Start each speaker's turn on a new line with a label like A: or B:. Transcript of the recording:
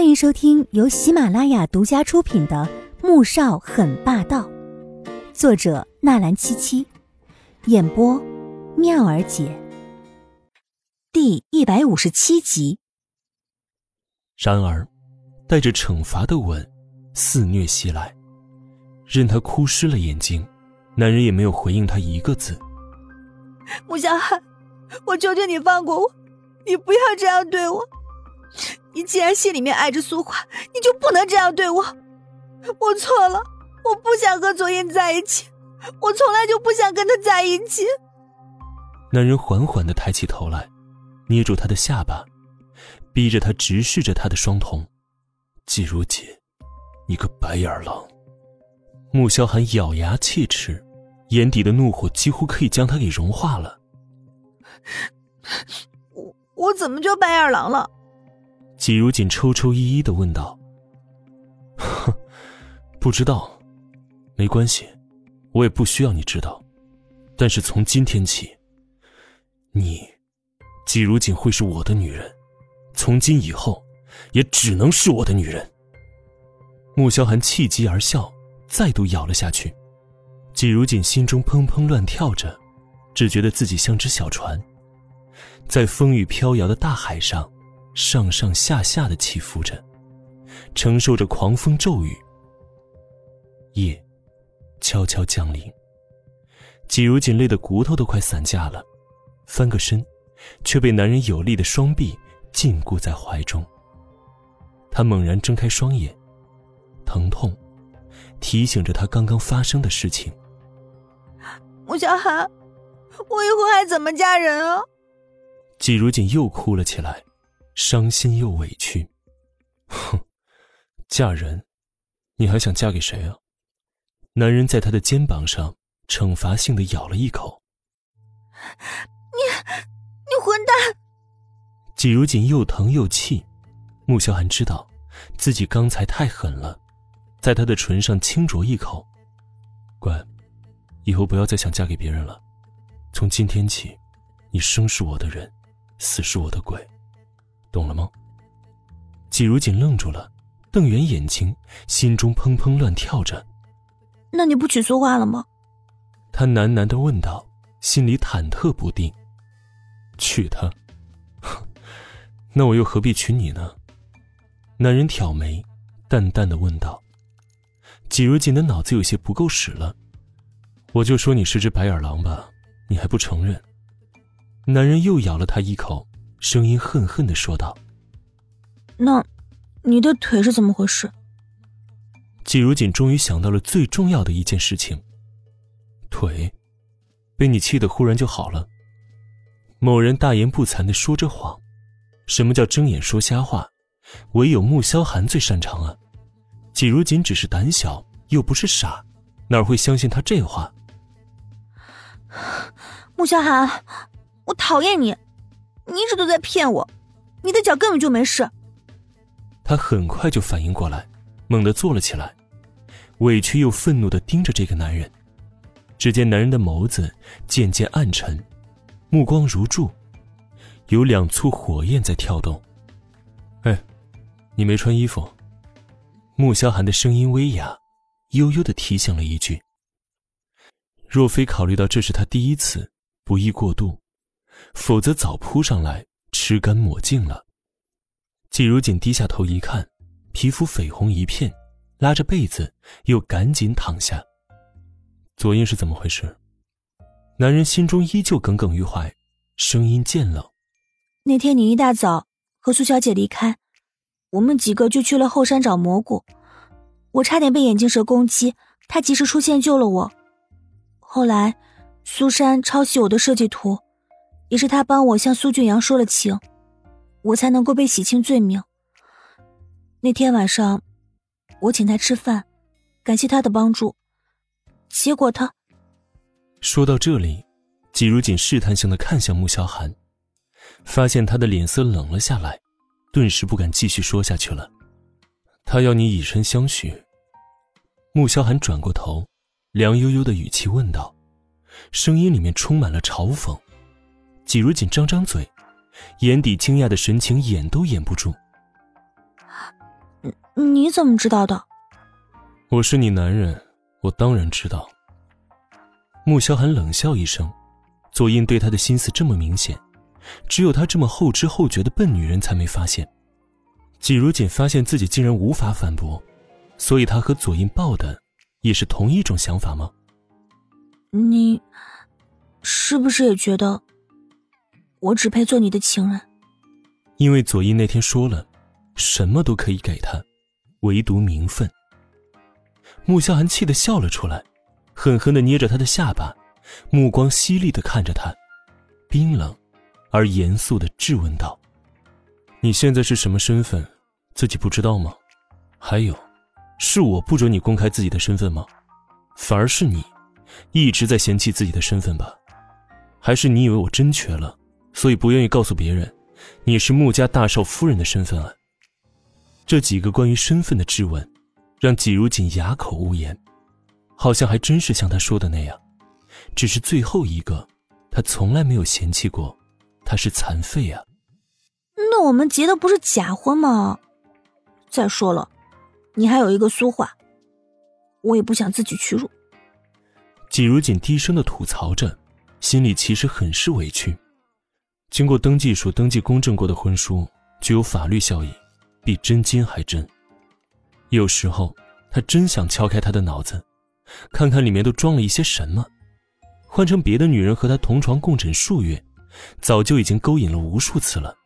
A: 欢迎收听由喜马拉雅独家出品的《穆少很霸道》，作者纳兰七七，演播妙儿姐。第一百五十七集。
B: 然而，带着惩罚的吻肆虐袭来，任他哭湿了眼睛，男人也没有回应他一个字。
C: 穆小汉，我求求你放过我，你不要这样对我。你既然心里面爱着苏华，你就不能这样对我。我错了，我不想和左英在一起，我从来就不想跟他在一起。
B: 男人缓缓的抬起头来，捏住她的下巴，逼着她直视着他的双瞳。季如锦，你个白眼狼！穆萧寒咬牙切齿，眼底的怒火几乎可以将他给融化了。
C: 我我怎么就白眼狼了？
B: 季如锦抽抽噎噎的问道：“哼，不知道，没关系，我也不需要你知道。但是从今天起，你，季如锦会是我的女人，从今以后，也只能是我的女人。”穆萧寒气急而笑，再度咬了下去。季如锦心中砰砰乱跳着，只觉得自己像只小船，在风雨飘摇的大海上。上上下下的起伏着，承受着狂风骤雨。夜悄悄降临，季如锦累得骨头都快散架了，翻个身，却被男人有力的双臂禁锢在怀中。他猛然睁开双眼，疼痛提醒着他刚刚发生的事情。
C: 穆小寒，我以后还怎么嫁人啊？
B: 季如锦又哭了起来。伤心又委屈，哼，嫁人，你还想嫁给谁啊？男人在她的肩膀上惩罚性的咬了一口。
C: 你，你混蛋！
B: 季如锦又疼又气，穆萧寒知道自己刚才太狠了，在他的唇上轻啄一口。乖，以后不要再想嫁给别人了。从今天起，你生是我的人，死是我的鬼。懂了吗？季如锦愣住了，瞪圆眼睛，心中砰砰乱跳着。
C: 那你不娶苏花了吗？
B: 他喃喃的问道，心里忐忑不定。娶她？哼那我又何必娶你呢？男人挑眉，淡淡的问道。季如锦的脑子有些不够使了。我就说你是只白眼狼吧，你还不承认？男人又咬了他一口。声音恨恨的说道：“
C: 那，你的腿是怎么回事？”
B: 季如锦终于想到了最重要的一件事情。腿，被你气得忽然就好了。某人大言不惭的说着谎，什么叫睁眼说瞎话？唯有穆萧寒最擅长啊！季如锦只是胆小，又不是傻，哪会相信他这话？
C: 穆萧寒，我讨厌你！你一直都在骗我，你的脚根本就没事。
B: 他很快就反应过来，猛地坐了起来，委屈又愤怒的盯着这个男人。只见男人的眸子渐渐暗沉，目光如注，有两簇火焰在跳动。哎，你没穿衣服。穆萧寒的声音微哑，悠悠的提醒了一句。若非考虑到这是他第一次，不宜过度。否则早扑上来吃干抹净了。季如锦低下头一看，皮肤绯红一片，拉着被子又赶紧躺下。左英是怎么回事？男人心中依旧耿耿于怀，声音渐冷。
C: 那天你一大早和苏小姐离开，我们几个就去了后山找蘑菇，我差点被眼镜蛇攻击，他及时出现救了我。后来，苏珊抄袭我的设计图。也是他帮我向苏俊阳说了情，我才能够被洗清罪名。那天晚上，我请他吃饭，感谢他的帮助。结果他……
B: 说到这里，季如锦试探性的看向穆萧寒，发现他的脸色冷了下来，顿时不敢继续说下去了。他要你以身相许。穆萧寒转过头，凉悠悠的语气问道，声音里面充满了嘲讽。季如锦张张嘴，眼底惊讶的神情掩都掩不住。
C: 你怎么知道的？
B: 我是你男人，我当然知道。穆萧寒冷笑一声，左印对他的心思这么明显，只有他这么后知后觉的笨女人才没发现。季如锦发现自己竟然无法反驳，所以他和左印抱的也是同一种想法吗？
C: 你是不是也觉得我只配做你的情人？
B: 因为左印那天说了，什么都可以给他，唯独名分。穆萧寒气得笑了出来。狠狠的捏着他的下巴，目光犀利的看着他，冰冷而严肃的质问道：“你现在是什么身份，自己不知道吗？还有，是我不准你公开自己的身份吗？反而是你，一直在嫌弃自己的身份吧？还是你以为我真瘸了，所以不愿意告诉别人，你是穆家大少夫人的身份啊？”这几个关于身份的质问，让季如锦哑口无言。好像还真是像他说的那样，只是最后一个，他从来没有嫌弃过，他是残废啊。
C: 那我们结的不是假婚吗？再说了，你还有一个苏画，我也不想自取屈辱。
B: 季如锦低声的吐槽着，心里其实很是委屈。经过登记署登记公证过的婚书，具有法律效应，比真金还真。有时候，他真想敲开他的脑子。看看里面都装了一些什么，换成别的女人和他同床共枕数月，早就已经勾引了无数次了。